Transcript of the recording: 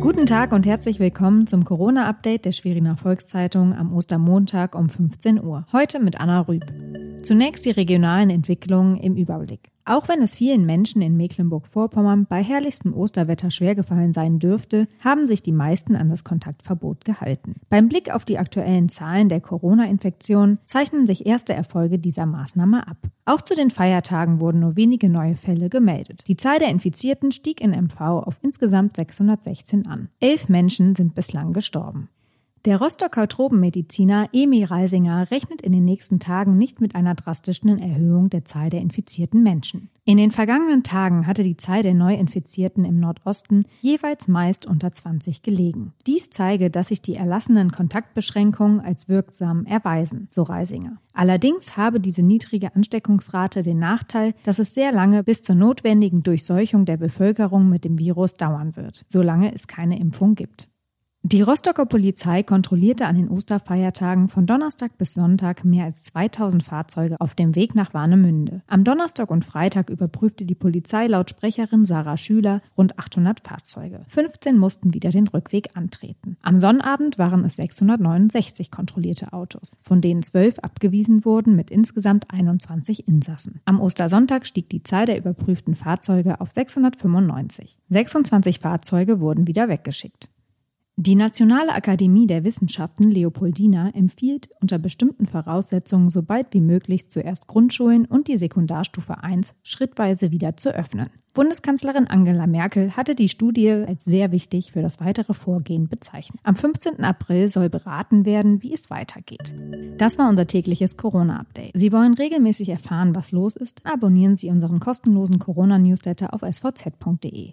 Guten Tag und herzlich willkommen zum Corona-Update der Schweriner Volkszeitung am Ostermontag um 15 Uhr. Heute mit Anna Rüb. Zunächst die regionalen Entwicklungen im Überblick. Auch wenn es vielen Menschen in Mecklenburg-Vorpommern bei herrlichstem Osterwetter schwergefallen sein dürfte, haben sich die meisten an das Kontaktverbot gehalten. Beim Blick auf die aktuellen Zahlen der Corona-Infektion zeichnen sich erste Erfolge dieser Maßnahme ab. Auch zu den Feiertagen wurden nur wenige neue Fälle gemeldet. Die Zahl der Infizierten stieg in MV auf insgesamt 616 an. Elf Menschen sind bislang gestorben. Der Rostocker Tropenmediziner Emil Reisinger rechnet in den nächsten Tagen nicht mit einer drastischen Erhöhung der Zahl der infizierten Menschen. In den vergangenen Tagen hatte die Zahl der Neuinfizierten im Nordosten jeweils meist unter 20 gelegen. Dies zeige, dass sich die erlassenen Kontaktbeschränkungen als wirksam erweisen, so Reisinger. Allerdings habe diese niedrige Ansteckungsrate den Nachteil, dass es sehr lange bis zur notwendigen Durchseuchung der Bevölkerung mit dem Virus dauern wird, solange es keine Impfung gibt. Die Rostocker Polizei kontrollierte an den Osterfeiertagen von Donnerstag bis Sonntag mehr als 2000 Fahrzeuge auf dem Weg nach Warnemünde. Am Donnerstag und Freitag überprüfte die Polizei laut Sprecherin Sarah Schüler rund 800 Fahrzeuge. 15 mussten wieder den Rückweg antreten. Am Sonnabend waren es 669 kontrollierte Autos, von denen 12 abgewiesen wurden mit insgesamt 21 Insassen. Am Ostersonntag stieg die Zahl der überprüften Fahrzeuge auf 695. 26 Fahrzeuge wurden wieder weggeschickt. Die Nationale Akademie der Wissenschaften Leopoldina empfiehlt unter bestimmten Voraussetzungen so bald wie möglich zuerst Grundschulen und die Sekundarstufe 1 schrittweise wieder zu öffnen. Bundeskanzlerin Angela Merkel hatte die Studie als sehr wichtig für das weitere Vorgehen bezeichnet. Am 15. April soll beraten werden, wie es weitergeht. Das war unser tägliches Corona-Update. Sie wollen regelmäßig erfahren, was los ist? Abonnieren Sie unseren kostenlosen Corona-Newsletter auf svz.de.